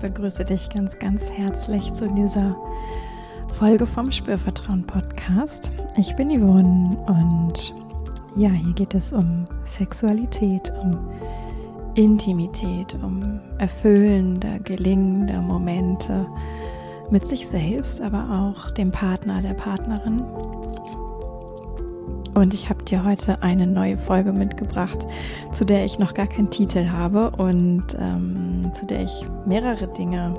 begrüße dich ganz, ganz herzlich zu dieser Folge vom Spürvertrauen Podcast. Ich bin Yvonne und ja, hier geht es um Sexualität, um Intimität, um erfüllende, gelingende Momente mit sich selbst, aber auch dem Partner, der Partnerin. Und ich habe dir heute eine neue Folge mitgebracht, zu der ich noch gar keinen Titel habe und ähm, zu der ich mehrere Dinge,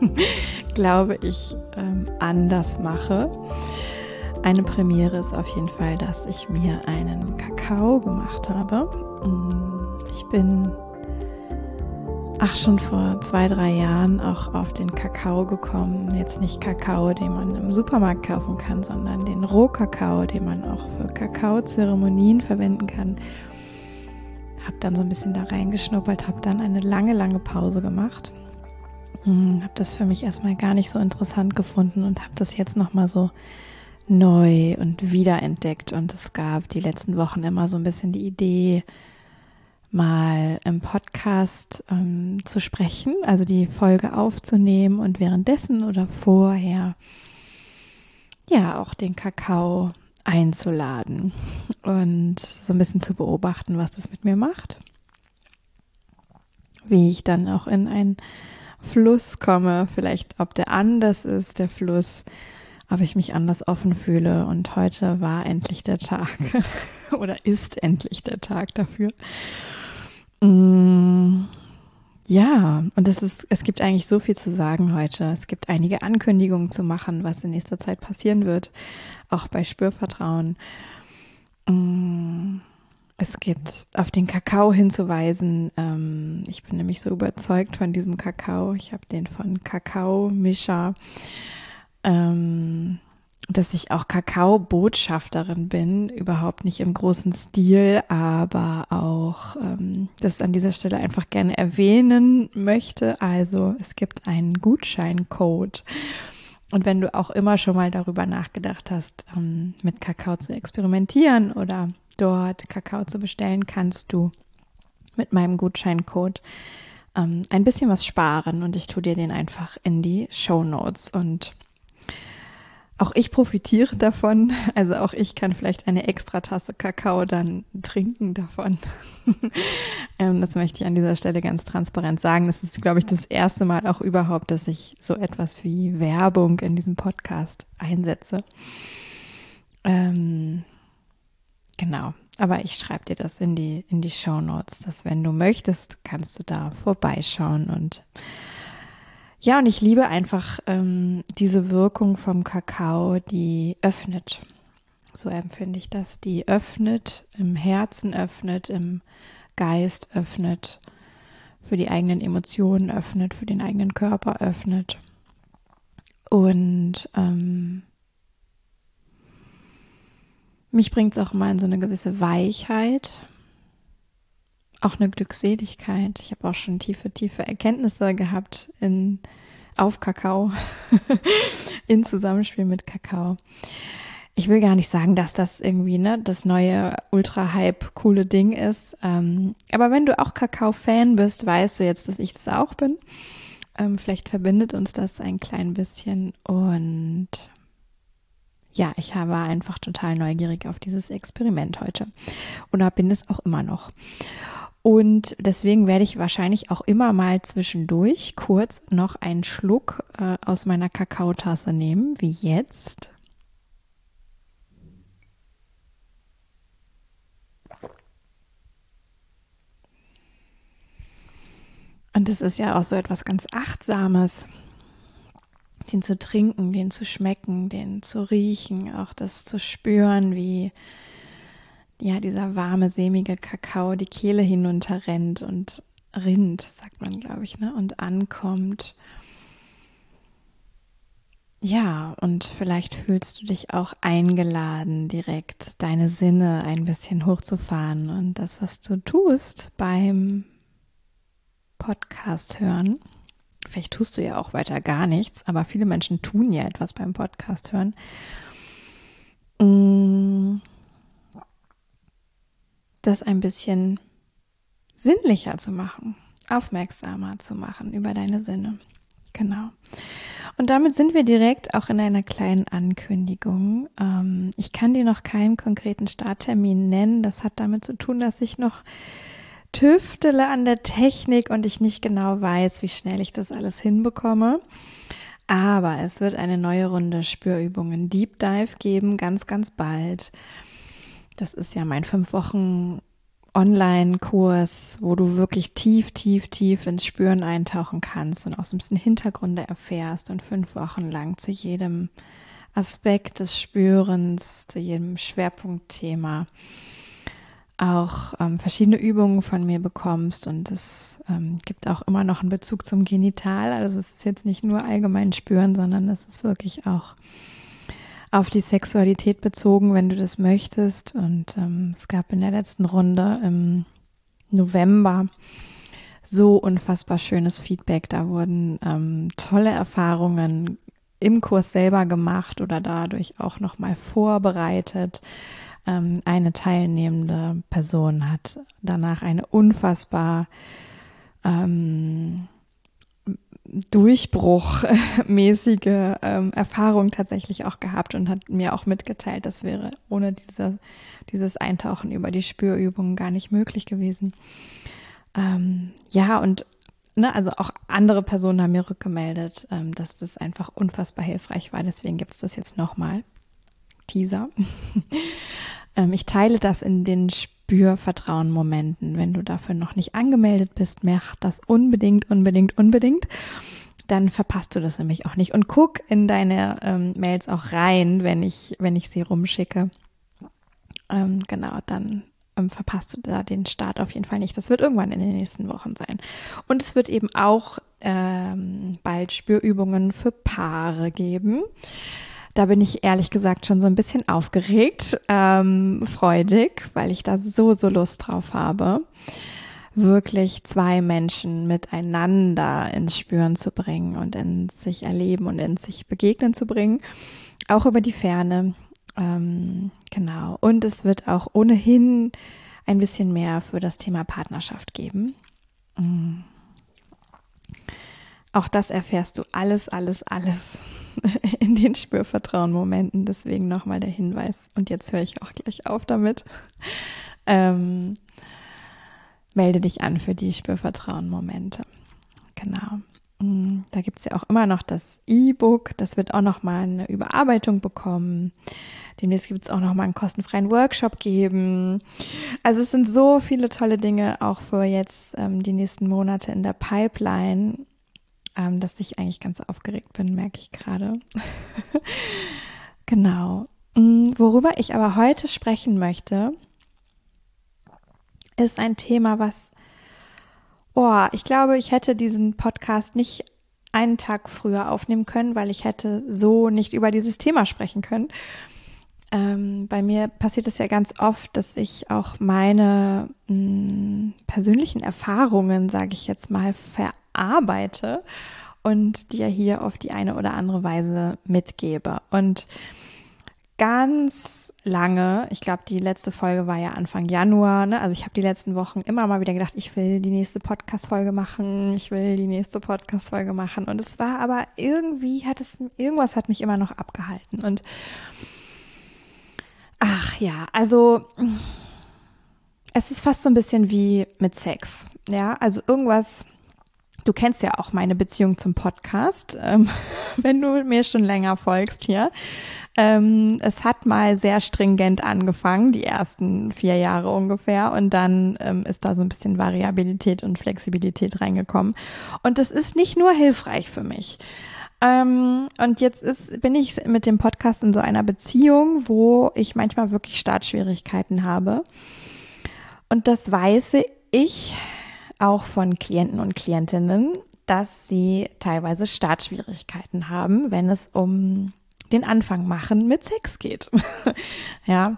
glaube ich, ähm, anders mache. Eine Premiere ist auf jeden Fall, dass ich mir einen Kakao gemacht habe. Mm, ich bin ach schon vor zwei, drei Jahren auch auf den Kakao gekommen. Jetzt nicht Kakao, den man im Supermarkt kaufen kann, sondern den Rohkakao, den man auch für Kakaozeremonien verwenden kann. Hab dann so ein bisschen da reingeschnuppert, habe dann eine lange, lange Pause gemacht. Hm, habe das für mich erstmal gar nicht so interessant gefunden und habe das jetzt nochmal so neu und wiederentdeckt. Und es gab die letzten Wochen immer so ein bisschen die Idee, mal im Podcast ähm, zu sprechen, also die Folge aufzunehmen und währenddessen oder vorher ja auch den Kakao einzuladen und so ein bisschen zu beobachten, was das mit mir macht. Wie ich dann auch in einen Fluss komme, vielleicht ob der anders ist, der Fluss, ob ich mich anders offen fühle. Und heute war endlich der Tag oder ist endlich der Tag dafür. Mm, ja, und es ist, es gibt eigentlich so viel zu sagen heute. Es gibt einige Ankündigungen zu machen, was in nächster Zeit passieren wird, auch bei Spürvertrauen. Mm, es gibt auf den Kakao hinzuweisen. Ähm, ich bin nämlich so überzeugt von diesem Kakao. Ich habe den von Kakao Mischa. Ähm, dass ich auch Kakao-Botschafterin bin, überhaupt nicht im großen Stil, aber auch ähm, das an dieser Stelle einfach gerne erwähnen möchte. Also es gibt einen Gutscheincode. Und wenn du auch immer schon mal darüber nachgedacht hast, ähm, mit Kakao zu experimentieren oder dort Kakao zu bestellen, kannst du mit meinem Gutscheincode ähm, ein bisschen was sparen und ich tue dir den einfach in die Show Notes und auch ich profitiere davon. Also auch ich kann vielleicht eine extra Tasse Kakao dann trinken davon. ähm, das möchte ich an dieser Stelle ganz transparent sagen. Das ist, glaube ich, das erste Mal auch überhaupt, dass ich so etwas wie Werbung in diesem Podcast einsetze. Ähm, genau. Aber ich schreibe dir das in die, in die Show Notes, dass wenn du möchtest, kannst du da vorbeischauen und ja, und ich liebe einfach ähm, diese Wirkung vom Kakao, die öffnet. So empfinde ich das. Die öffnet, im Herzen öffnet, im Geist öffnet, für die eigenen Emotionen öffnet, für den eigenen Körper öffnet. Und ähm, mich bringt es auch immer in so eine gewisse Weichheit, auch eine Glückseligkeit. Ich habe auch schon tiefe, tiefe Erkenntnisse gehabt in, auf Kakao, in Zusammenspiel mit Kakao. Ich will gar nicht sagen, dass das irgendwie ne, das neue Ultra-Hype coole Ding ist. Ähm, aber wenn du auch Kakao-Fan bist, weißt du jetzt, dass ich das auch bin. Ähm, vielleicht verbindet uns das ein klein bisschen. Und ja, ich habe einfach total neugierig auf dieses Experiment heute. Oder bin es auch immer noch. Und deswegen werde ich wahrscheinlich auch immer mal zwischendurch kurz noch einen Schluck äh, aus meiner Kakaotasse nehmen, wie jetzt. Und es ist ja auch so etwas ganz Achtsames, den zu trinken, den zu schmecken, den zu riechen, auch das zu spüren, wie ja, dieser warme, sämige Kakao die Kehle hinunterrennt und rinnt, sagt man, glaube ich, ne? Und ankommt. Ja, und vielleicht fühlst du dich auch eingeladen, direkt deine Sinne ein bisschen hochzufahren und das, was du tust beim Podcast hören. Vielleicht tust du ja auch weiter gar nichts, aber viele Menschen tun ja etwas beim Podcast hören. Mmh das ein bisschen sinnlicher zu machen. aufmerksamer zu machen über deine Sinne. Genau. Und damit sind wir direkt auch in einer kleinen Ankündigung. Ähm, ich kann dir noch keinen konkreten Starttermin nennen. Das hat damit zu tun, dass ich noch tüftele an der Technik und ich nicht genau weiß, wie schnell ich das alles hinbekomme. Aber es wird eine neue Runde Spürübungen Deep Dive geben, ganz, ganz bald. Das ist ja mein fünf Wochen Online-Kurs, wo du wirklich tief, tief, tief ins Spüren eintauchen kannst und ein bisschen Hintergründe erfährst und fünf Wochen lang zu jedem Aspekt des Spürens, zu jedem Schwerpunktthema auch ähm, verschiedene Übungen von mir bekommst und es ähm, gibt auch immer noch einen Bezug zum Genital. Also es ist jetzt nicht nur allgemein spüren, sondern es ist wirklich auch auf die Sexualität bezogen, wenn du das möchtest. Und ähm, es gab in der letzten Runde im November so unfassbar schönes Feedback. Da wurden ähm, tolle Erfahrungen im Kurs selber gemacht oder dadurch auch nochmal vorbereitet ähm, eine teilnehmende Person hat danach eine unfassbar ähm, durchbruchmäßige ähm, Erfahrung tatsächlich auch gehabt und hat mir auch mitgeteilt, das wäre ohne diese, dieses Eintauchen über die Spürübungen gar nicht möglich gewesen. Ähm, ja, und ne, also auch andere Personen haben mir rückgemeldet, ähm, dass das einfach unfassbar hilfreich war. Deswegen gibt es das jetzt nochmal. Teaser. ähm, ich teile das in den Spürvertrauen-Momenten. Wenn du dafür noch nicht angemeldet bist, mach das unbedingt, unbedingt, unbedingt. Dann verpasst du das nämlich auch nicht. Und guck in deine ähm, Mails auch rein, wenn ich, wenn ich sie rumschicke. Ähm, genau, dann ähm, verpasst du da den Start auf jeden Fall nicht. Das wird irgendwann in den nächsten Wochen sein. Und es wird eben auch ähm, bald Spürübungen für Paare geben. Da bin ich ehrlich gesagt schon so ein bisschen aufgeregt, ähm, freudig, weil ich da so, so Lust drauf habe, wirklich zwei Menschen miteinander ins Spüren zu bringen und in sich erleben und in sich begegnen zu bringen, auch über die Ferne. Ähm, genau. Und es wird auch ohnehin ein bisschen mehr für das Thema Partnerschaft geben. Mhm. Auch das erfährst du alles, alles, alles in den Spürvertrauen-Momenten. Deswegen nochmal der Hinweis. Und jetzt höre ich auch gleich auf damit. Ähm, melde dich an für die Spürvertrauen-Momente. Genau. Mm, da gibt es ja auch immer noch das E-Book. Das wird auch nochmal eine Überarbeitung bekommen. Demnächst gibt es auch nochmal einen kostenfreien Workshop geben. Also es sind so viele tolle Dinge auch für jetzt ähm, die nächsten Monate in der Pipeline ähm, dass ich eigentlich ganz aufgeregt bin, merke ich gerade. genau. Mm, worüber ich aber heute sprechen möchte, ist ein Thema, was, oh, ich glaube, ich hätte diesen Podcast nicht einen Tag früher aufnehmen können, weil ich hätte so nicht über dieses Thema sprechen können. Ähm, bei mir passiert es ja ganz oft, dass ich auch meine mh, mm, persönlichen Erfahrungen, sage ich jetzt mal, ver arbeite und dir hier auf die eine oder andere Weise mitgebe. Und ganz lange, ich glaube, die letzte Folge war ja Anfang Januar, ne? also ich habe die letzten Wochen immer mal wieder gedacht, ich will die nächste Podcast-Folge machen, ich will die nächste Podcast-Folge machen. Und es war aber irgendwie, hat es, irgendwas hat mich immer noch abgehalten. Und ach ja, also es ist fast so ein bisschen wie mit Sex. Ja, also irgendwas Du kennst ja auch meine Beziehung zum Podcast, ähm, wenn du mir schon länger folgst hier. Ähm, es hat mal sehr stringent angefangen, die ersten vier Jahre ungefähr, und dann ähm, ist da so ein bisschen Variabilität und Flexibilität reingekommen. Und das ist nicht nur hilfreich für mich. Ähm, und jetzt ist, bin ich mit dem Podcast in so einer Beziehung, wo ich manchmal wirklich Startschwierigkeiten habe. Und das weiß ich auch von Klienten und Klientinnen, dass sie teilweise Startschwierigkeiten haben, wenn es um den Anfang machen mit Sex geht. ja.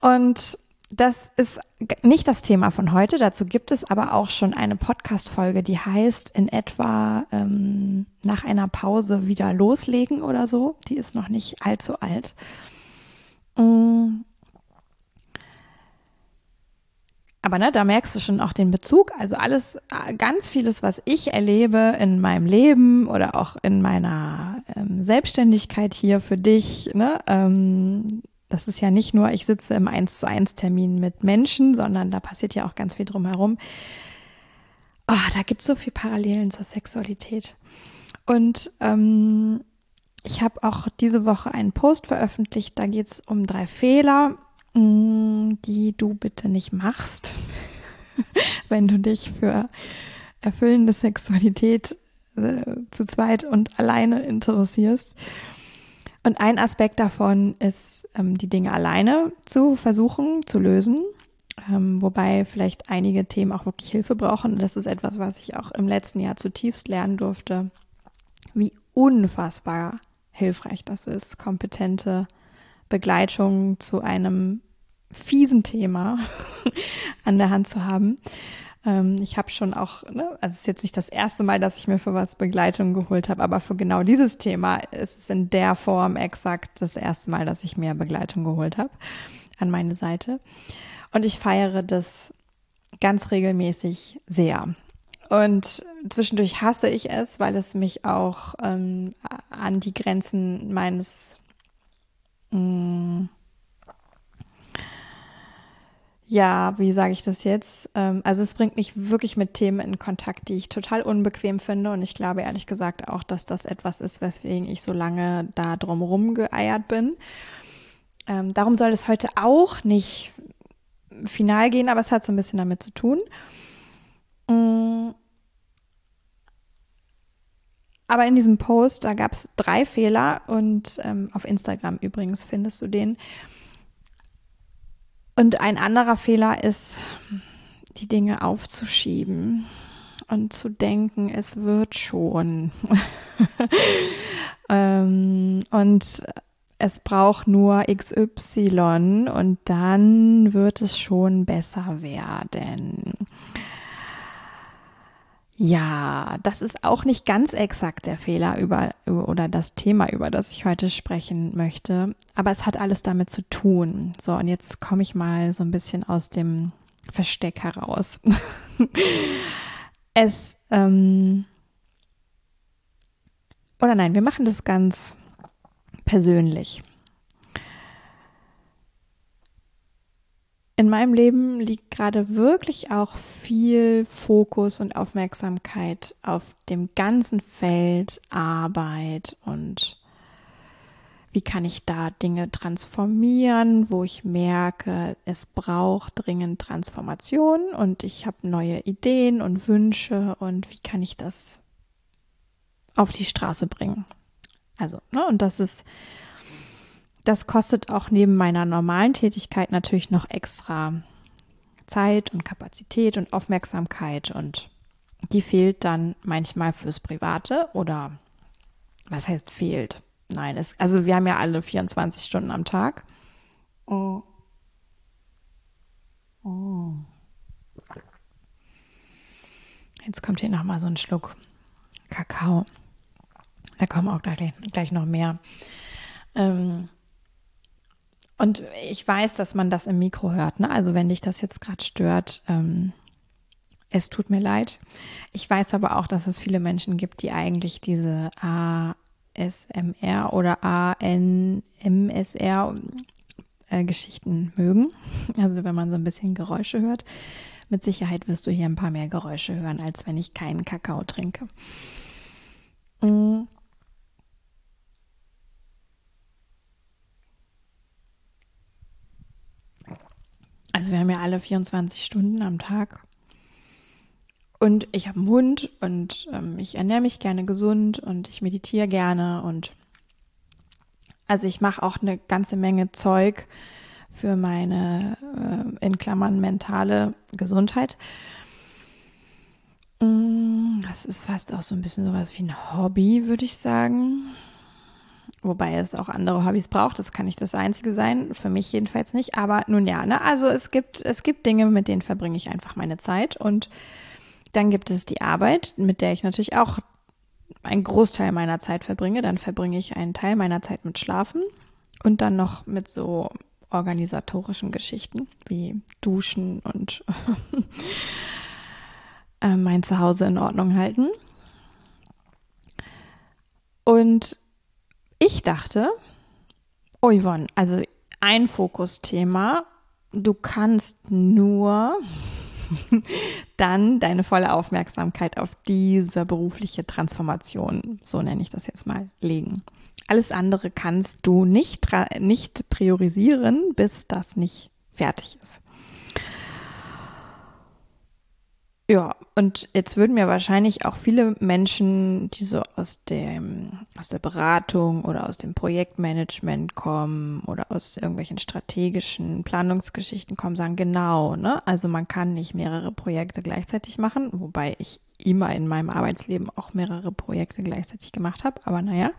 Und das ist nicht das Thema von heute. Dazu gibt es aber auch schon eine Podcast-Folge, die heißt in etwa ähm, nach einer Pause wieder loslegen oder so. Die ist noch nicht allzu alt. Mm. Aber ne, da merkst du schon auch den Bezug. Also alles, ganz vieles, was ich erlebe in meinem Leben oder auch in meiner ähm, Selbstständigkeit hier für dich, ne, ähm, das ist ja nicht nur, ich sitze im 1 zu 1 Termin mit Menschen, sondern da passiert ja auch ganz viel drumherum. Oh, da gibt es so viel Parallelen zur Sexualität. Und ähm, ich habe auch diese Woche einen Post veröffentlicht, da geht es um drei Fehler, die du bitte nicht machst, wenn du dich für erfüllende Sexualität äh, zu zweit und alleine interessierst. Und ein Aspekt davon ist, ähm, die Dinge alleine zu versuchen zu lösen, ähm, wobei vielleicht einige Themen auch wirklich Hilfe brauchen. Und das ist etwas, was ich auch im letzten Jahr zutiefst lernen durfte, wie unfassbar hilfreich das ist, kompetente Begleitung zu einem fiesen Thema an der Hand zu haben. Ähm, ich habe schon auch, ne, also es ist jetzt nicht das erste Mal, dass ich mir für was Begleitung geholt habe, aber für genau dieses Thema ist es in der Form exakt das erste Mal, dass ich mir Begleitung geholt habe an meine Seite. Und ich feiere das ganz regelmäßig sehr. Und zwischendurch hasse ich es, weil es mich auch ähm, an die Grenzen meines mh, mm, ja, wie sage ich das jetzt? Ähm, also es bringt mich wirklich mit Themen in Kontakt, die ich total unbequem finde. Und ich glaube ehrlich gesagt auch, dass das etwas ist, weswegen ich so lange da drumherum geeiert bin. Ähm, darum soll es heute auch nicht final gehen, aber es hat so ein bisschen damit zu tun. Mm. Aber in diesem Post, da gab es drei Fehler und ähm, auf Instagram übrigens findest du den. Und ein anderer Fehler ist, die Dinge aufzuschieben und zu denken, es wird schon. ähm, und es braucht nur XY und dann wird es schon besser werden. Ja, das ist auch nicht ganz exakt der Fehler über, oder das Thema, über das ich heute sprechen möchte. Aber es hat alles damit zu tun. So, und jetzt komme ich mal so ein bisschen aus dem Versteck heraus. es, ähm, oder nein, wir machen das ganz persönlich. In meinem Leben liegt gerade wirklich auch viel Fokus und Aufmerksamkeit auf dem ganzen Feld Arbeit und wie kann ich da Dinge transformieren, wo ich merke, es braucht dringend Transformation und ich habe neue Ideen und Wünsche und wie kann ich das auf die Straße bringen. Also, ne, und das ist das kostet auch neben meiner normalen Tätigkeit natürlich noch extra Zeit und Kapazität und Aufmerksamkeit und die fehlt dann manchmal fürs Private oder was heißt fehlt? Nein, es, also wir haben ja alle 24 Stunden am Tag. Oh. Oh. Jetzt kommt hier nochmal so ein Schluck Kakao. Da kommen auch gleich, gleich noch mehr. Ähm, und ich weiß, dass man das im Mikro hört. Ne? Also wenn dich das jetzt gerade stört, ähm, es tut mir leid. Ich weiß aber auch, dass es viele Menschen gibt, die eigentlich diese ASMR oder ANMSR äh, Geschichten mögen. Also wenn man so ein bisschen Geräusche hört. Mit Sicherheit wirst du hier ein paar mehr Geräusche hören, als wenn ich keinen Kakao trinke. Mhm. Also wir haben ja alle 24 Stunden am Tag. Und ich habe einen Hund und ähm, ich ernähre mich gerne gesund und ich meditiere gerne und also ich mache auch eine ganze Menge Zeug für meine äh, in Klammern mentale Gesundheit. Mm, das ist fast auch so ein bisschen sowas wie ein Hobby, würde ich sagen. Wobei es auch andere Hobbys braucht. Das kann nicht das einzige sein. Für mich jedenfalls nicht. Aber nun ja, ne? Also es gibt, es gibt Dinge, mit denen verbringe ich einfach meine Zeit. Und dann gibt es die Arbeit, mit der ich natürlich auch einen Großteil meiner Zeit verbringe. Dann verbringe ich einen Teil meiner Zeit mit Schlafen und dann noch mit so organisatorischen Geschichten wie Duschen und äh, mein Zuhause in Ordnung halten. Und ich dachte, oh Yvonne, also ein Fokusthema, du kannst nur dann deine volle Aufmerksamkeit auf diese berufliche Transformation, so nenne ich das jetzt mal, legen. Alles andere kannst du nicht, nicht priorisieren, bis das nicht fertig ist. Ja, und jetzt würden mir wahrscheinlich auch viele Menschen, die so aus dem, aus der Beratung oder aus dem Projektmanagement kommen oder aus irgendwelchen strategischen Planungsgeschichten kommen, sagen, genau, ne? Also man kann nicht mehrere Projekte gleichzeitig machen, wobei ich immer in meinem Arbeitsleben auch mehrere Projekte gleichzeitig gemacht habe, aber naja.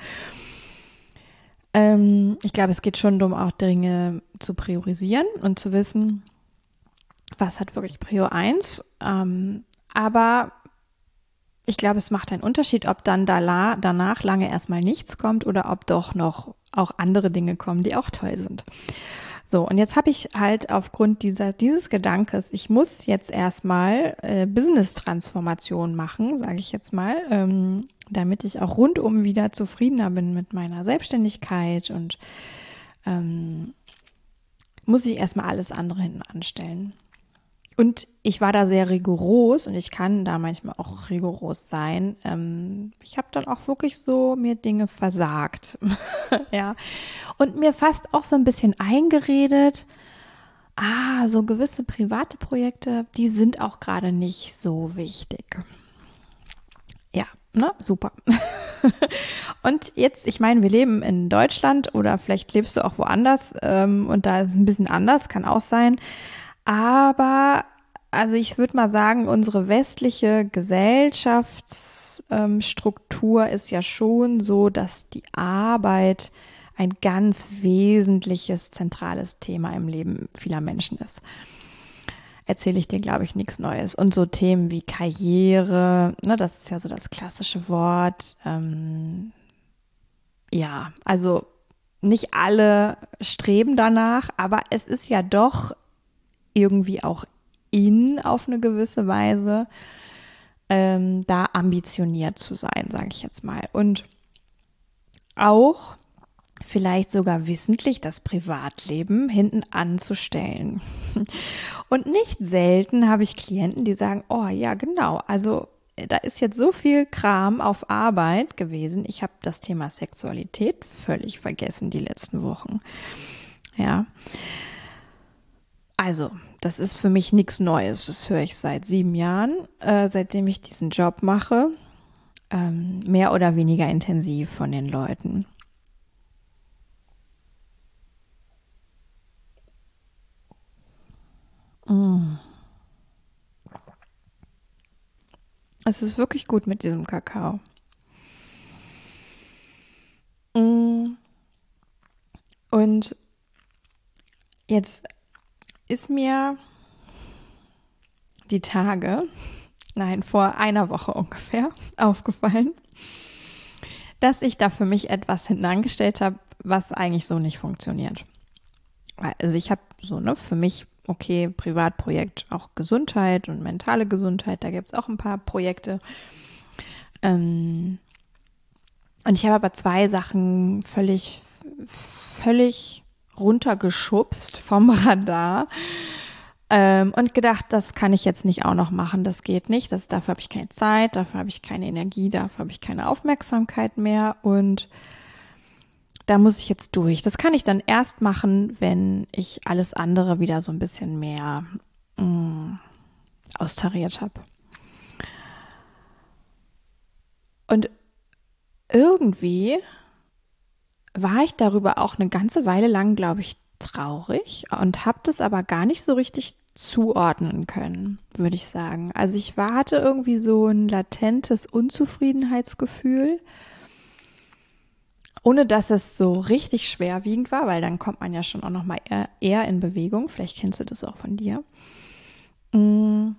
Ähm, ich glaube, es geht schon darum, auch Dinge zu priorisieren und zu wissen, was hat wirklich Prio 1. Ähm, aber ich glaube, es macht einen Unterschied, ob dann da danach lange erstmal nichts kommt oder ob doch noch auch andere Dinge kommen, die auch toll sind. So, und jetzt habe ich halt aufgrund dieser, dieses Gedankes, ich muss jetzt erstmal äh, Business-Transformation machen, sage ich jetzt mal, ähm, damit ich auch rundum wieder zufriedener bin mit meiner Selbstständigkeit und ähm, muss ich erstmal alles andere hinten anstellen. Und ich war da sehr rigoros und ich kann da manchmal auch rigoros sein. Ähm, ich habe dann auch wirklich so mir Dinge versagt. ja. Und mir fast auch so ein bisschen eingeredet, ah, so gewisse private Projekte, die sind auch gerade nicht so wichtig. Ja, ne, super. und jetzt, ich meine, wir leben in Deutschland oder vielleicht lebst du auch woanders ähm, und da ist es ein bisschen anders, kann auch sein. Aber also ich würde mal sagen, unsere westliche Gesellschaftsstruktur ähm, ist ja schon so, dass die Arbeit ein ganz wesentliches, zentrales Thema im Leben vieler Menschen ist. Erzähle ich dir, glaube ich, nichts Neues. Und so Themen wie Karriere, ne, das ist ja so das klassische Wort. Ähm, ja, also nicht alle streben danach, aber es ist ja doch irgendwie auch in auf eine gewisse Weise, ähm, da ambitioniert zu sein, sage ich jetzt mal. Und auch vielleicht sogar wissentlich das Privatleben hinten anzustellen. Und nicht selten habe ich Klienten, die sagen, oh ja, genau, also da ist jetzt so viel Kram auf Arbeit gewesen. Ich habe das Thema Sexualität völlig vergessen die letzten Wochen. Ja. Also, das ist für mich nichts Neues. Das höre ich seit sieben Jahren, äh, seitdem ich diesen Job mache. Ähm, mehr oder weniger intensiv von den Leuten. Mm. Es ist wirklich gut mit diesem Kakao. Mm. Und jetzt ist mir die Tage, nein, vor einer Woche ungefähr aufgefallen, dass ich da für mich etwas hinangestellt habe, was eigentlich so nicht funktioniert. Also ich habe so, ne, für mich, okay, Privatprojekt, auch Gesundheit und mentale Gesundheit, da gibt es auch ein paar Projekte. Ähm, und ich habe aber zwei Sachen völlig, völlig runtergeschubst vom Radar ähm, und gedacht, das kann ich jetzt nicht auch noch machen, das geht nicht, das, dafür habe ich keine Zeit, dafür habe ich keine Energie, dafür habe ich keine Aufmerksamkeit mehr und da muss ich jetzt durch. Das kann ich dann erst machen, wenn ich alles andere wieder so ein bisschen mehr mh, mm, austariert habe. Und irgendwie war ich darüber auch eine ganze Weile lang, glaube ich, traurig und habe das aber gar nicht so richtig zuordnen können, würde ich sagen. Also ich war, hatte irgendwie so ein latentes Unzufriedenheitsgefühl, ohne dass es so richtig schwerwiegend war, weil dann kommt man ja schon auch noch mal eher, eher in Bewegung. Vielleicht kennst du das auch von dir. Mm.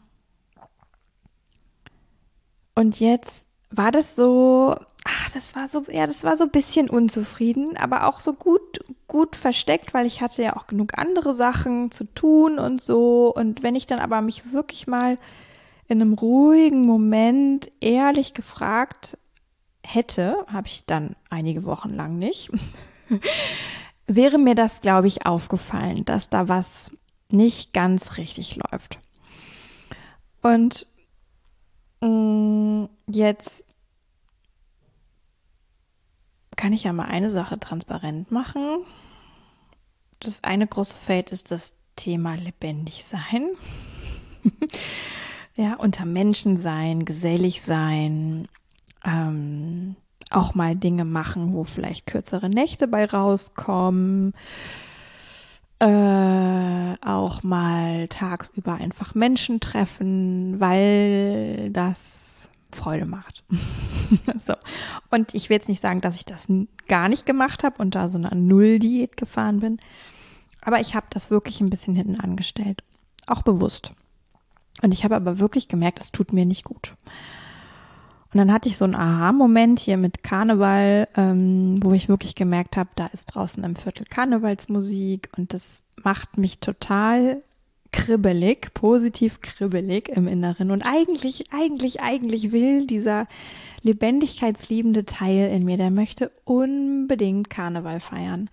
Und jetzt war das so, ach, das war so, ja, das war so ein bisschen unzufrieden, aber auch so gut, gut versteckt, weil ich hatte ja auch genug andere Sachen zu tun und so. Und wenn ich dann aber mich wirklich mal in einem ruhigen Moment ehrlich gefragt hätte, habe ich dann einige Wochen lang nicht, wäre mir das, glaube ich, aufgefallen, dass da was nicht ganz richtig läuft. Und jetzt kann ich ja mal eine Sache transparent machen. Das eine große Feld ist das Thema lebendig sein. ja, unter Menschen sein, gesellig sein, ähm, auch mal Dinge machen, wo vielleicht kürzere Nächte bei rauskommen. Äh, auch mal tagsüber einfach Menschen treffen, weil das Freude macht. so. Und ich will jetzt nicht sagen, dass ich das gar nicht gemacht habe und da so eine Null-Diät gefahren bin. Aber ich habe das wirklich ein bisschen hinten angestellt. Auch bewusst. Und ich habe aber wirklich gemerkt, es tut mir nicht gut. Und dann hatte ich so einen Aha-Moment hier mit Karneval, ähm, wo ich wirklich gemerkt habe, da ist draußen im Viertel Karnevalsmusik und das macht mich total kribbelig, positiv kribbelig im Inneren. Und eigentlich, eigentlich, eigentlich will dieser lebendigkeitsliebende Teil in mir, der möchte unbedingt Karneval feiern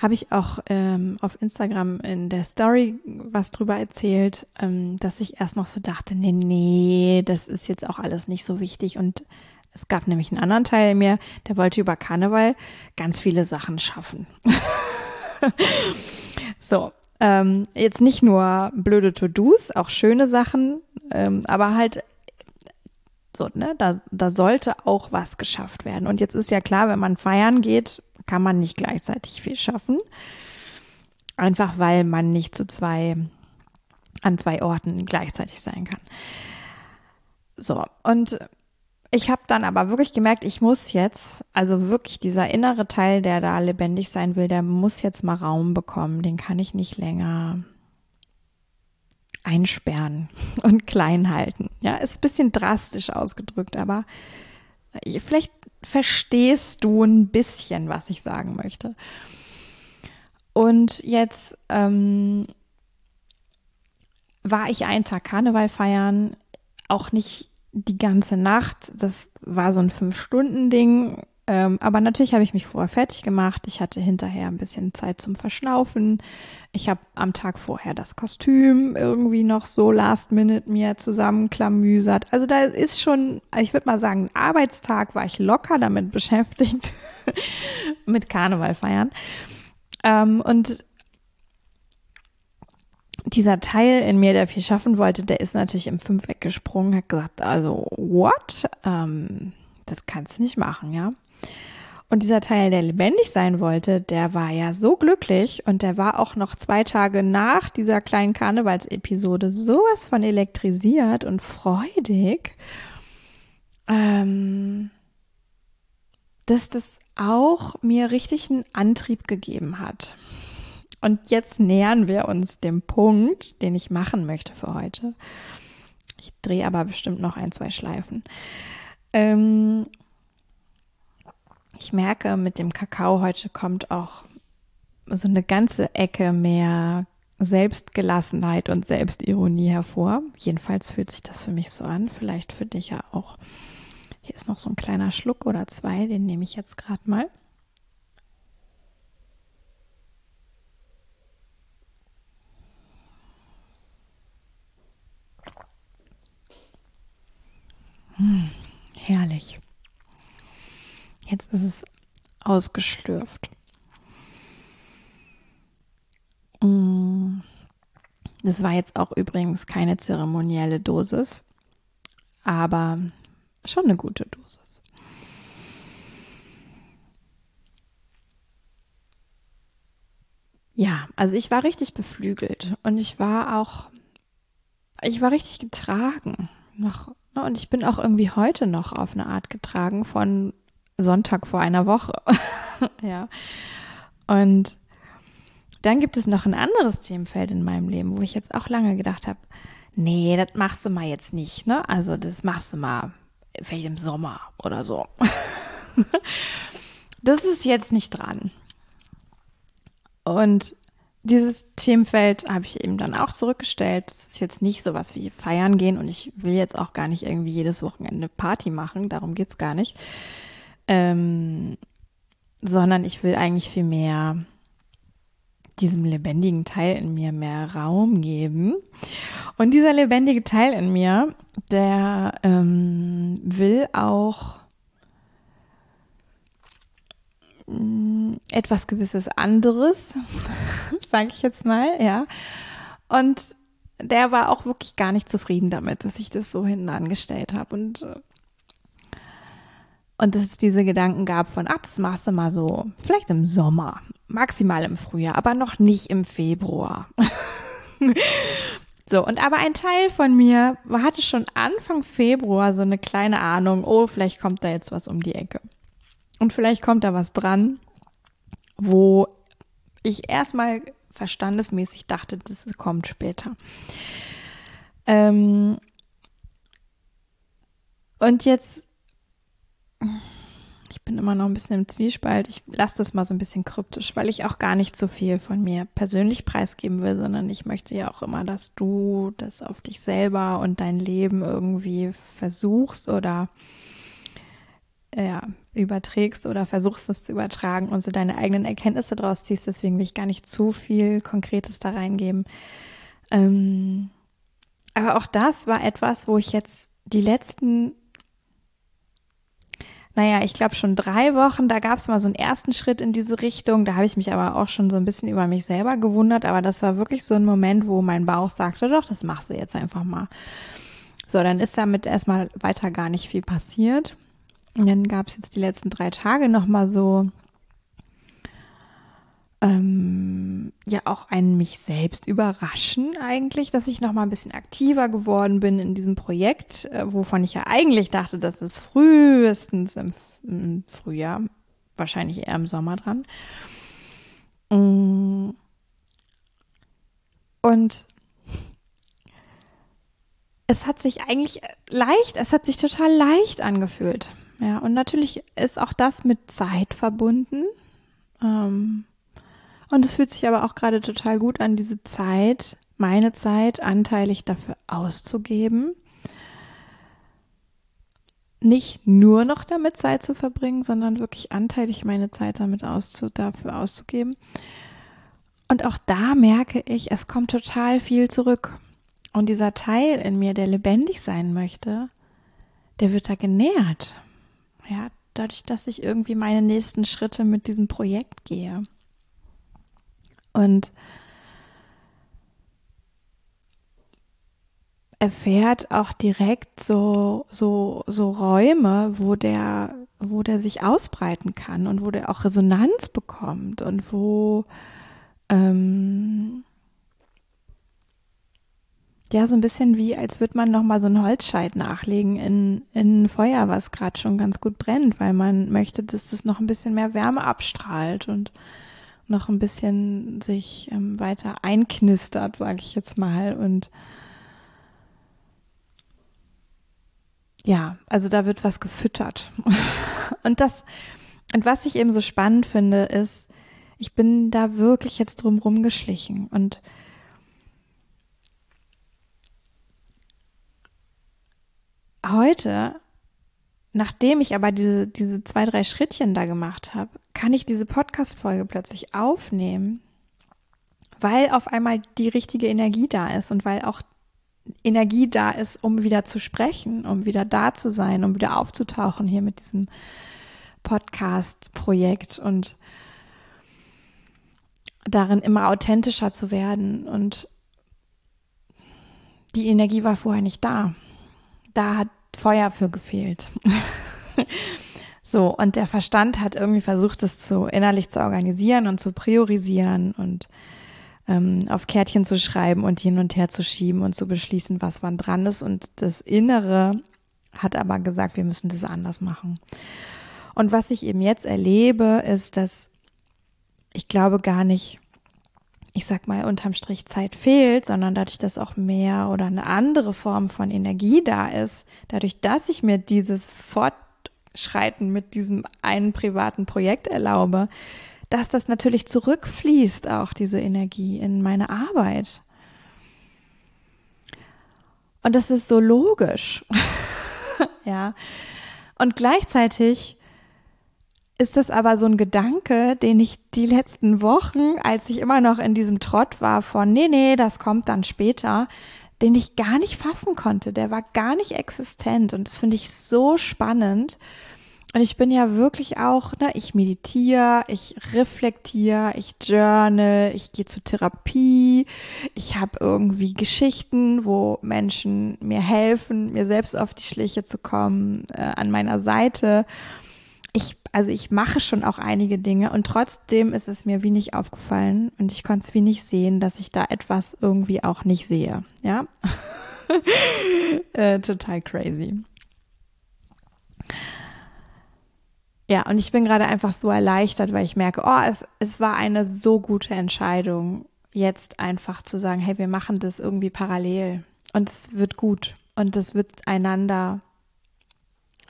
habe ich auch ähm, auf Instagram in der Story was drüber erzählt, ähm, dass ich erst noch so dachte, nee, nee, das ist jetzt auch alles nicht so wichtig. Und es gab nämlich einen anderen Teil in mir, der wollte über Karneval ganz viele Sachen schaffen. so, ähm, jetzt nicht nur blöde To-Dos, auch schöne Sachen, ähm, aber halt so, ne, da, da sollte auch was geschafft werden. Und jetzt ist ja klar, wenn man feiern geht, kann man nicht gleichzeitig viel schaffen. Einfach weil man nicht zu zwei, an zwei Orten gleichzeitig sein kann. So, und ich habe dann aber wirklich gemerkt, ich muss jetzt, also wirklich dieser innere Teil, der da lebendig sein will, der muss jetzt mal Raum bekommen. Den kann ich nicht länger einsperren und klein halten. Ja, ist bisschen drastisch ausgedrückt, aber vielleicht verstehst du ein bisschen, was ich sagen möchte. Und jetzt ähm, war ich einen Tag Karneval feiern, auch nicht die ganze Nacht. Das war so ein Fünf-Stunden-Ding. Ähm, aber natürlich habe ich mich vorher fertig gemacht. Ich hatte hinterher ein bisschen Zeit zum Verschnaufen. Ich habe am Tag vorher das Kostüm irgendwie noch so last minute mir zusammenklamüsert. Also da ist schon, ich würde mal sagen, Arbeitstag war ich locker damit beschäftigt, mit Karneval feiern. Ähm, und dieser Teil in mir, der viel schaffen wollte, der ist natürlich im Fünfeck gesprungen, hat gesagt, also what? Ähm, das kannst du nicht machen, ja. Und dieser Teil, der lebendig sein wollte, der war ja so glücklich und der war auch noch zwei Tage nach dieser kleinen Karnevalsepisode sowas von elektrisiert und freudig, ähm, dass das auch mir richtig einen Antrieb gegeben hat. Und jetzt nähern wir uns dem Punkt, den ich machen möchte für heute. Ich drehe aber bestimmt noch ein, zwei Schleifen. Ähm, ich merke, mit dem Kakao heute kommt auch so eine ganze Ecke mehr Selbstgelassenheit und Selbstironie hervor. Jedenfalls fühlt sich das für mich so an. Vielleicht für dich ja auch. Hier ist noch so ein kleiner Schluck oder zwei, den nehme ich jetzt gerade mal. Hm, herrlich. Jetzt ist es ausgeschlürft. Mm. Das war jetzt auch übrigens keine zeremonielle Dosis, aber schon eine gute Dosis. Ja, also ich war richtig beflügelt und ich war auch, ich war richtig getragen noch, ne, und ich bin auch irgendwie heute noch auf eine Art getragen von Sonntag vor einer Woche. ja. Und dann gibt es noch ein anderes Themenfeld in meinem Leben, wo ich jetzt auch lange gedacht habe, nee, das machst du mal jetzt nicht, ne? Also das machst du mal vielleicht im Sommer oder so. das ist jetzt nicht dran. Und dieses Themenfeld habe ich eben dann auch zurückgestellt. Das ist jetzt nicht so was wie feiern gehen und ich will jetzt auch gar nicht irgendwie jedes Wochenende Party machen, darum geht es gar nicht. Ähm, sondern ich will eigentlich viel mehr diesem lebendigen Teil in mir mehr Raum geben. Und dieser lebendige Teil in mir, der ähm, will auch mm, etwas gewisses anderes, sage ich jetzt mal, ja. Und der war auch wirklich gar nicht zufrieden damit, dass ich das so hinten angestellt habe. Und äh, und dass es diese Gedanken gab von, ach, das machst du mal so, vielleicht im Sommer, maximal im Frühjahr, aber noch nicht im Februar. so, und aber ein Teil von mir hatte schon Anfang Februar so eine kleine Ahnung, oh, vielleicht kommt da jetzt was um die Ecke. Und vielleicht kommt da was dran, wo ich erstmal verstandesmäßig dachte, das kommt später. Ähm und jetzt ich bin immer noch ein bisschen im Zwiespalt. Ich lasse das mal so ein bisschen kryptisch, weil ich auch gar nicht so viel von mir persönlich preisgeben will, sondern ich möchte ja auch immer, dass du das auf dich selber und dein Leben irgendwie versuchst oder ja, überträgst oder versuchst es zu übertragen und so deine eigenen Erkenntnisse daraus ziehst. Deswegen will ich gar nicht zu viel Konkretes da reingeben. Ähm, aber auch das war etwas, wo ich jetzt die letzten naja, ich glaube schon drei Wochen, da gab es mal so einen ersten Schritt in diese Richtung. Da habe ich mich aber auch schon so ein bisschen über mich selber gewundert. Aber das war wirklich so ein Moment, wo mein Bauch sagte, doch, das machst du jetzt einfach mal. So, dann ist damit erstmal weiter gar nicht viel passiert. Und dann gab es jetzt die letzten drei Tage nochmal so ähm, ja auch ein mich selbst überraschen eigentlich, dass ich noch mal ein bisschen aktiver geworden bin in diesem Projekt, äh, wovon ich ja eigentlich dachte, dass es frühestens im, im Frühjahr, wahrscheinlich eher im Sommer dran. Mm. Und es hat sich eigentlich leicht, es hat sich total leicht angefühlt. Ja, und natürlich ist auch das mit Zeit verbunden. Ähm, und es fühlt sich aber auch gerade total gut an, diese Zeit, meine Zeit, anteilig dafür auszugeben. Nicht nur noch damit Zeit zu verbringen, sondern wirklich anteilig meine Zeit damit auszu dafür auszugeben. Und auch da merke ich, es kommt total viel zurück. Und dieser Teil in mir, der lebendig sein möchte, der wird da genährt. Ja, dadurch, dass ich irgendwie meine nächsten Schritte mit diesem Projekt gehe. Und erfährt auch direkt so, so, so Räume, wo der, wo der sich ausbreiten kann und wo der auch Resonanz bekommt und wo, ähm, ja, so ein bisschen wie, als würde man nochmal so einen Holzscheit nachlegen in, in Feuer, was gerade schon ganz gut brennt, weil man möchte, dass das noch ein bisschen mehr Wärme abstrahlt und noch ein bisschen sich ähm, weiter einknistert, sage ich jetzt mal. Und ja, also da wird was gefüttert. und das, und was ich eben so spannend finde, ist, ich bin da wirklich jetzt drum rumgeschlichen und heute Nachdem ich aber diese, diese zwei, drei Schrittchen da gemacht habe, kann ich diese Podcast-Folge plötzlich aufnehmen, weil auf einmal die richtige Energie da ist und weil auch Energie da ist, um wieder zu sprechen, um wieder da zu sein, um wieder aufzutauchen hier mit diesem Podcast-Projekt und darin immer authentischer zu werden. Und die Energie war vorher nicht da. Da hat Feuer für gefehlt. so, und der Verstand hat irgendwie versucht, es zu innerlich zu organisieren und zu priorisieren und ähm, auf Kärtchen zu schreiben und hin und her zu schieben und zu beschließen, was wann dran ist. Und das Innere hat aber gesagt, wir müssen das anders machen. Und was ich eben jetzt erlebe, ist, dass ich glaube gar nicht, ich sag mal, unterm Strich Zeit fehlt, sondern dadurch, dass auch mehr oder eine andere Form von Energie da ist, dadurch, dass ich mir dieses Fortschreiten mit diesem einen privaten Projekt erlaube, dass das natürlich zurückfließt, auch diese Energie in meine Arbeit. Und das ist so logisch. ja. Und gleichzeitig ist das aber so ein Gedanke, den ich die letzten Wochen, als ich immer noch in diesem Trott war von, nee, nee, das kommt dann später, den ich gar nicht fassen konnte. Der war gar nicht existent. Und das finde ich so spannend. Und ich bin ja wirklich auch, ne, ich meditiere, ich reflektiere, ich journal, ich gehe zur Therapie, ich habe irgendwie Geschichten, wo Menschen mir helfen, mir selbst auf die Schliche zu kommen, äh, an meiner Seite. Ich, also ich mache schon auch einige Dinge und trotzdem ist es mir wie nicht aufgefallen und ich konnte es wie nicht sehen, dass ich da etwas irgendwie auch nicht sehe. Ja, äh, total crazy. Ja, und ich bin gerade einfach so erleichtert, weil ich merke, oh, es, es war eine so gute Entscheidung, jetzt einfach zu sagen, hey, wir machen das irgendwie parallel und es wird gut und es wird einander,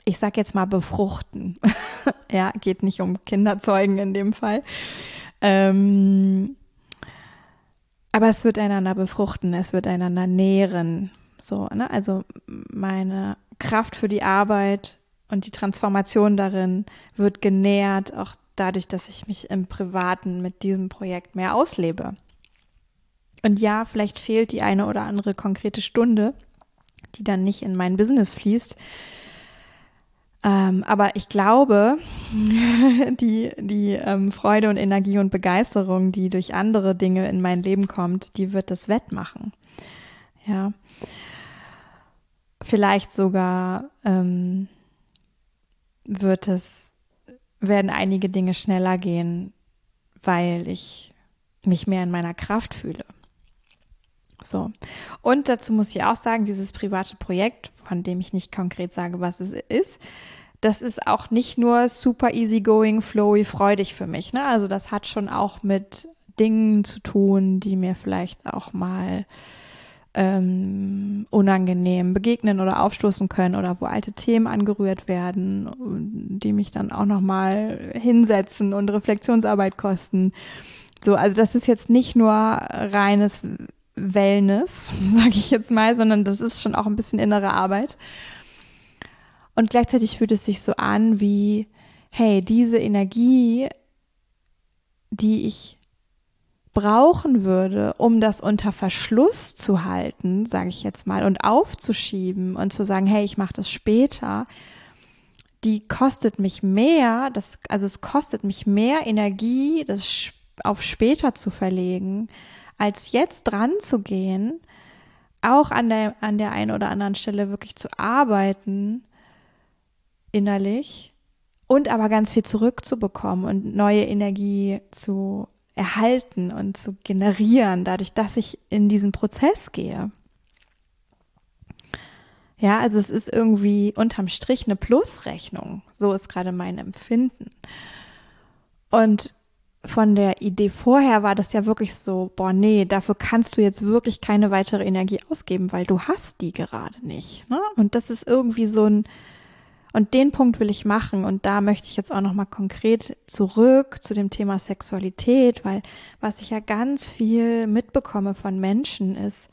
ich sag jetzt mal, befruchten. ja, geht nicht um Kinderzeugen in dem Fall. Ähm, aber es wird einander befruchten, es wird einander nähren. So, ne? Also meine Kraft für die Arbeit und die Transformation darin wird genährt, auch dadurch, dass ich mich im Privaten mit diesem Projekt mehr auslebe. Und ja, vielleicht fehlt die eine oder andere konkrete Stunde, die dann nicht in mein Business fließt. Ähm, aber ich glaube, die, die ähm, Freude und Energie und Begeisterung, die durch andere Dinge in mein Leben kommt, die wird das wettmachen. Ja. Vielleicht sogar ähm, wird es, werden einige Dinge schneller gehen, weil ich mich mehr in meiner Kraft fühle. So. Und dazu muss ich auch sagen, dieses private Projekt, von dem ich nicht konkret sage, was es ist, das ist auch nicht nur super easygoing, flowy, freudig für mich. Ne? Also das hat schon auch mit Dingen zu tun, die mir vielleicht auch mal ähm, unangenehm begegnen oder aufstoßen können oder wo alte Themen angerührt werden, die mich dann auch nochmal hinsetzen und Reflexionsarbeit kosten. So, also das ist jetzt nicht nur reines Wellness, sage ich jetzt mal, sondern das ist schon auch ein bisschen innere Arbeit. Und gleichzeitig fühlt es sich so an wie, hey, diese Energie, die ich brauchen würde, um das unter Verschluss zu halten, sage ich jetzt mal, und aufzuschieben und zu sagen, hey, ich mache das später, die kostet mich mehr, das, also es kostet mich mehr Energie, das auf später zu verlegen, als jetzt dran zu gehen, auch an der, an der einen oder anderen Stelle wirklich zu arbeiten, innerlich, und aber ganz viel zurückzubekommen und neue Energie zu erhalten und zu generieren, dadurch, dass ich in diesen Prozess gehe. Ja, also es ist irgendwie unterm Strich eine Plusrechnung. So ist gerade mein Empfinden. Und von der Idee vorher war das ja wirklich so, boah, nee, dafür kannst du jetzt wirklich keine weitere Energie ausgeben, weil du hast die gerade nicht. Ne? Und das ist irgendwie so ein, und den Punkt will ich machen und da möchte ich jetzt auch noch mal konkret zurück zu dem Thema Sexualität, weil was ich ja ganz viel mitbekomme von Menschen ist,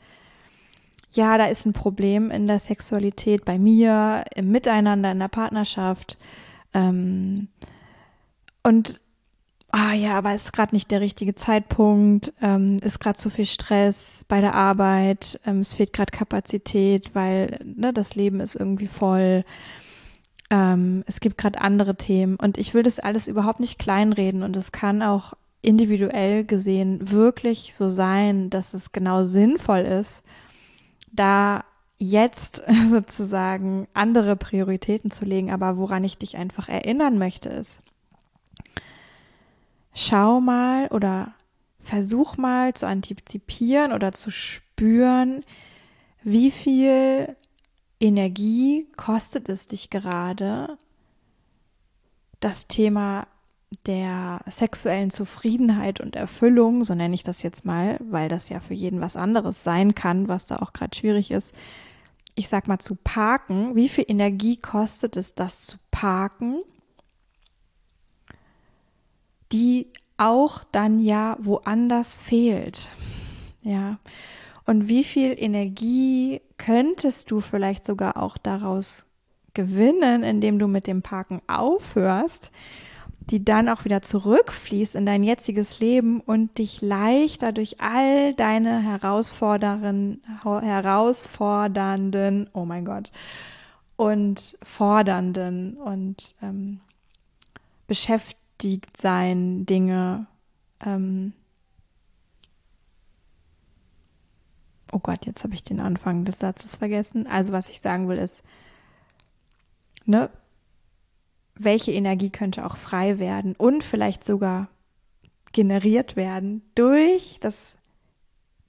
ja, da ist ein Problem in der Sexualität bei mir, im Miteinander, in der Partnerschaft. Ähm, und ah ja, aber ist gerade nicht der richtige Zeitpunkt, ähm, ist gerade zu viel Stress bei der Arbeit, ähm, es fehlt gerade Kapazität, weil ne, das Leben ist irgendwie voll. Ähm, es gibt gerade andere Themen und ich will das alles überhaupt nicht kleinreden und es kann auch individuell gesehen wirklich so sein, dass es genau sinnvoll ist, da jetzt sozusagen andere Prioritäten zu legen. Aber woran ich dich einfach erinnern möchte, ist, schau mal oder versuch mal zu antizipieren oder zu spüren, wie viel Energie kostet es dich gerade, das Thema der sexuellen Zufriedenheit und Erfüllung, so nenne ich das jetzt mal, weil das ja für jeden was anderes sein kann, was da auch gerade schwierig ist, ich sag mal zu parken. Wie viel Energie kostet es, das zu parken? Die auch dann ja woanders fehlt. Ja. Und wie viel Energie könntest du vielleicht sogar auch daraus gewinnen, indem du mit dem Parken aufhörst, die dann auch wieder zurückfließt in dein jetziges Leben und dich leichter durch all deine herausfordernden, oh mein Gott, und fordernden und ähm, beschäftigt sein Dinge ähm, oh Gott, jetzt habe ich den Anfang des Satzes vergessen. Also was ich sagen will ist, ne, welche Energie könnte auch frei werden und vielleicht sogar generiert werden durch das,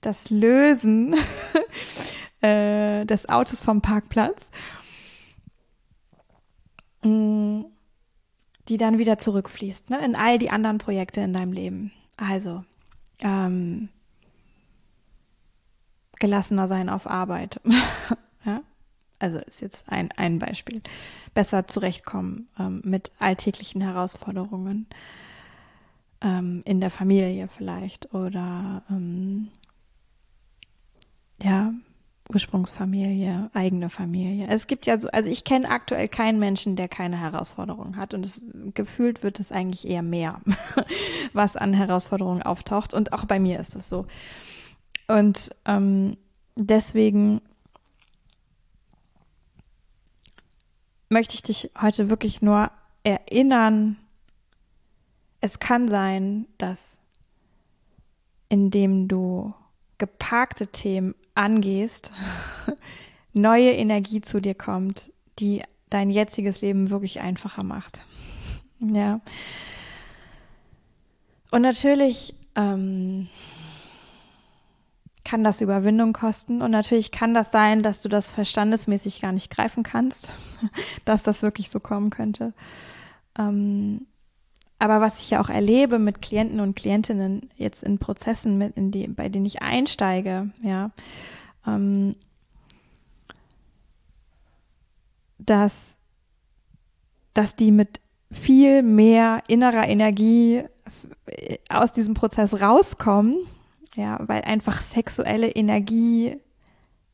das Lösen äh, des Autos vom Parkplatz, mm, die dann wieder zurückfließt ne, in all die anderen Projekte in deinem Leben. Also, ähm, gelassener sein auf Arbeit. ja? Also ist jetzt ein, ein Beispiel besser zurechtkommen ähm, mit alltäglichen Herausforderungen ähm, in der Familie vielleicht oder ähm, ja, Ursprungsfamilie, eigene Familie. Es gibt ja so, also ich kenne aktuell keinen Menschen, der keine Herausforderungen hat und es gefühlt wird es eigentlich eher mehr, was an Herausforderungen auftaucht und auch bei mir ist es so. Und ähm, deswegen möchte ich dich heute wirklich nur erinnern, es kann sein, dass indem du geparkte Themen angehst, neue Energie zu dir kommt, die dein jetziges Leben wirklich einfacher macht. Ja. Und natürlich ähm, kann das Überwindung kosten und natürlich kann das sein, dass du das verstandesmäßig gar nicht greifen kannst, dass das wirklich so kommen könnte. Ähm, aber was ich ja auch erlebe mit Klienten und Klientinnen jetzt in Prozessen, mit, in die, bei denen ich einsteige, ja, ähm, dass, dass die mit viel mehr innerer Energie aus diesem Prozess rauskommen ja, weil einfach sexuelle Energie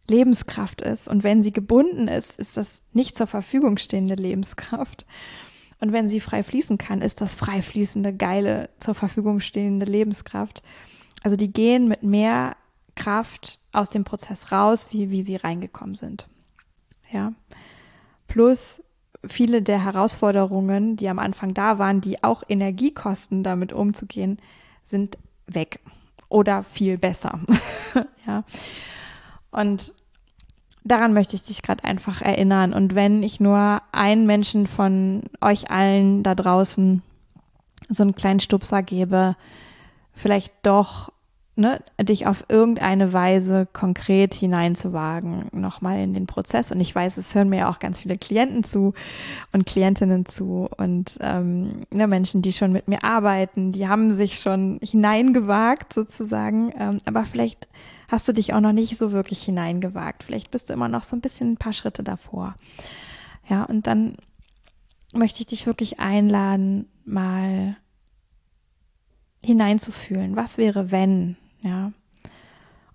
Lebenskraft ist. Und wenn sie gebunden ist, ist das nicht zur Verfügung stehende Lebenskraft. Und wenn sie frei fließen kann, ist das frei fließende, geile, zur Verfügung stehende Lebenskraft. Also die gehen mit mehr Kraft aus dem Prozess raus, wie, wie sie reingekommen sind. Ja. Plus viele der Herausforderungen, die am Anfang da waren, die auch Energie kosten, damit umzugehen, sind weg oder viel besser. ja. Und daran möchte ich dich gerade einfach erinnern. Und wenn ich nur einen Menschen von euch allen da draußen so einen kleinen Stupser gebe, vielleicht doch ne, dich auf irgendeine Weise konkret hineinzuwagen, nochmal in den Prozess. Und ich weiß, es hören mir ja auch ganz viele Klienten zu und Klientinnen zu und ähm, ne, Menschen, die schon mit mir arbeiten, die haben sich schon hineingewagt sozusagen. Ähm, aber vielleicht hast du dich auch noch nicht so wirklich hineingewagt. Vielleicht bist du immer noch so ein bisschen ein paar Schritte davor. Ja, und dann möchte ich dich wirklich einladen, mal hineinzufühlen. Was wäre, wenn? Ja.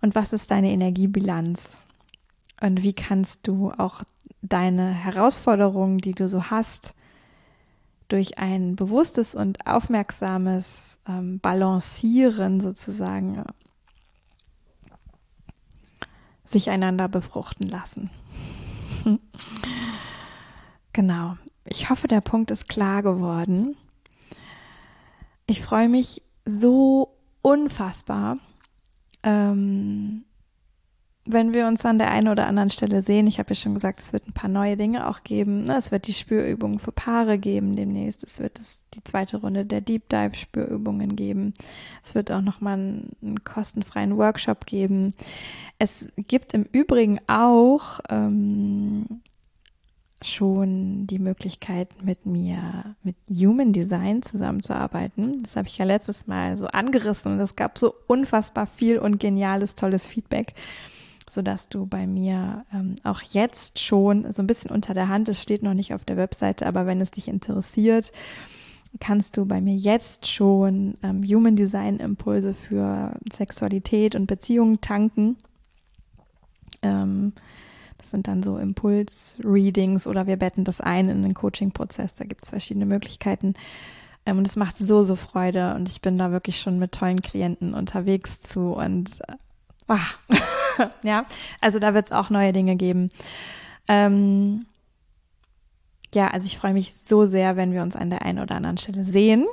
Und was ist deine Energiebilanz? Und wie kannst du auch deine Herausforderungen, die du so hast, durch ein bewusstes und aufmerksames ähm, Balancieren sozusagen sich einander befruchten lassen. genau. Ich hoffe, der Punkt ist klar geworden. Ich freue mich so unfassbar, ähm, wenn wir uns an der einen oder anderen Stelle sehen, ich habe ja schon gesagt, es wird ein paar neue Dinge auch geben. Ne? Es wird die Spürübungen für Paare geben demnächst. Es wird es, die zweite Runde der Deep Dive Spürübungen geben. Es wird auch nochmal einen, einen kostenfreien Workshop geben. Es gibt im Übrigen auch ähm, schon die Möglichkeit, mit mir, mit Human Design zusammenzuarbeiten. Das habe ich ja letztes Mal so angerissen und es gab so unfassbar viel und geniales, tolles Feedback, sodass du bei mir ähm, auch jetzt schon so ein bisschen unter der Hand, es steht noch nicht auf der Webseite, aber wenn es dich interessiert, kannst du bei mir jetzt schon ähm, Human Design Impulse für Sexualität und Beziehungen tanken. Ähm, sind dann so Impuls-Readings oder wir betten das ein in den Coaching-Prozess. Da gibt es verschiedene Möglichkeiten. Ähm, und es macht so, so Freude. Und ich bin da wirklich schon mit tollen Klienten unterwegs zu. Und äh, ja, also da wird es auch neue Dinge geben. Ähm, ja, also ich freue mich so sehr, wenn wir uns an der einen oder anderen Stelle sehen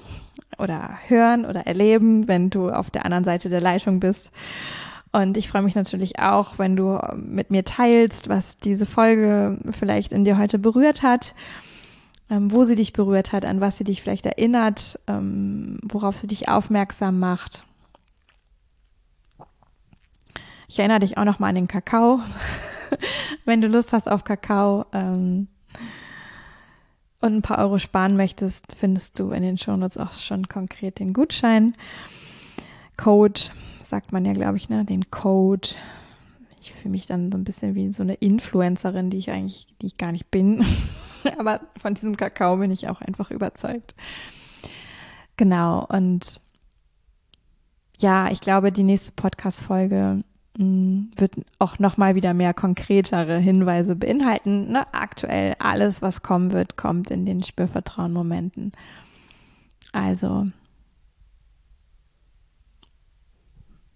oder hören oder erleben, wenn du auf der anderen Seite der Leitung bist. Und ich freue mich natürlich auch, wenn du mit mir teilst, was diese Folge vielleicht in dir heute berührt hat, ähm, wo sie dich berührt hat, an was sie dich vielleicht erinnert, ähm, worauf sie dich aufmerksam macht. Ich erinnere dich auch noch mal an den Kakao. wenn du Lust hast auf Kakao ähm, und ein paar Euro sparen möchtest, findest du in den Shownotes auch schon konkret den Gutschein. Code sagt man ja, glaube ich, ne, den Code. Ich fühle mich dann so ein bisschen wie so eine Influencerin, die ich eigentlich, die ich gar nicht bin. Aber von diesem Kakao bin ich auch einfach überzeugt. Genau, und ja, ich glaube, die nächste Podcast-Folge wird auch nochmal wieder mehr konkretere Hinweise beinhalten. Ne? Aktuell alles, was kommen wird, kommt in den Spürvertrauen-Momenten. Also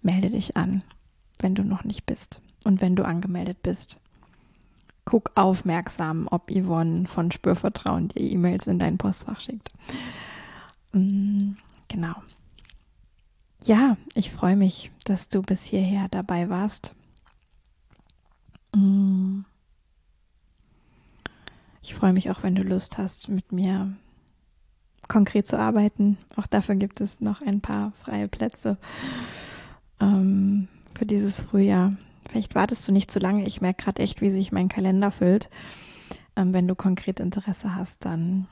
melde dich an, wenn du noch nicht bist und wenn du angemeldet bist. Guck aufmerksam, ob Yvonne von Spürvertrauen dir E-Mails in dein Postfach schickt. Mm, genau. Ja, ich freue mich, dass du bis hierher dabei warst. Mm. Ich freue mich auch, wenn du Lust hast, mit mir konkret zu arbeiten. Auch dafür gibt es noch ein paar freie Plätze ähm, für dieses Frühjahr. Vielleicht wartest du nicht zu lange. Ich merke gerade echt, wie sich mein Kalender füllt. Ähm, wenn du konkret Interesse hast, dann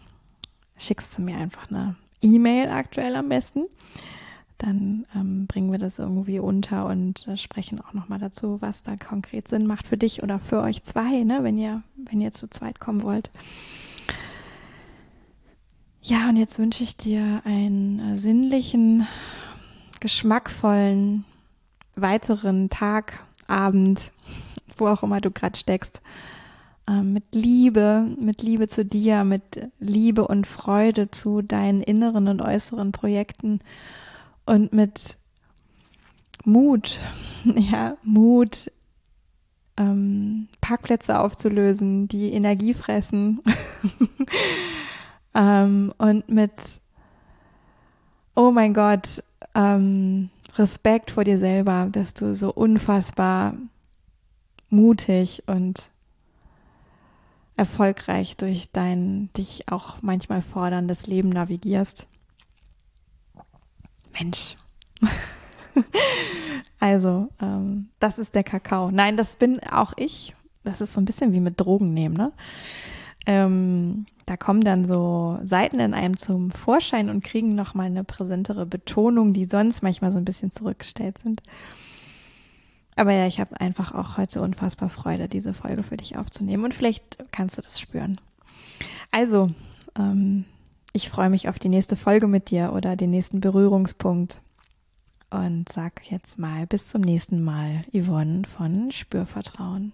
schickst du mir einfach eine E-Mail aktuell am besten. Dann ähm, bringen wir das irgendwie unter und äh, sprechen auch nochmal dazu, was da konkret Sinn macht für dich oder für euch zwei, ne, wenn ihr, wenn ihr zu zweit kommen wollt. Ja, und jetzt wünsche ich dir einen äh, sinnlichen, geschmackvollen weiteren Tag, Abend, wo auch immer du gerade steckst, äh, mit Liebe, mit Liebe zu dir, mit Liebe und Freude zu deinen inneren und äußeren Projekten und mit Mut, ja, Mut, ähm, Parkplätze aufzulösen, die Energie fressen ähm, und mit, oh mein Gott, ähm, Respekt vor dir selber, dass du so unfassbar mutig und erfolgreich durch dein dich auch manchmal forderndes Leben navigierst. Mensch. also, ähm, das ist der Kakao. Nein, das bin auch ich. Das ist so ein bisschen wie mit Drogen nehmen, ne? Ähm, da kommen dann so Seiten in einem zum Vorschein und kriegen nochmal eine präsentere Betonung, die sonst manchmal so ein bisschen zurückgestellt sind. Aber ja, ich habe einfach auch heute unfassbar Freude, diese Folge für dich aufzunehmen und vielleicht kannst du das spüren. Also, ähm, ich freue mich auf die nächste Folge mit dir oder den nächsten Berührungspunkt und sag jetzt mal bis zum nächsten Mal, Yvonne von Spürvertrauen.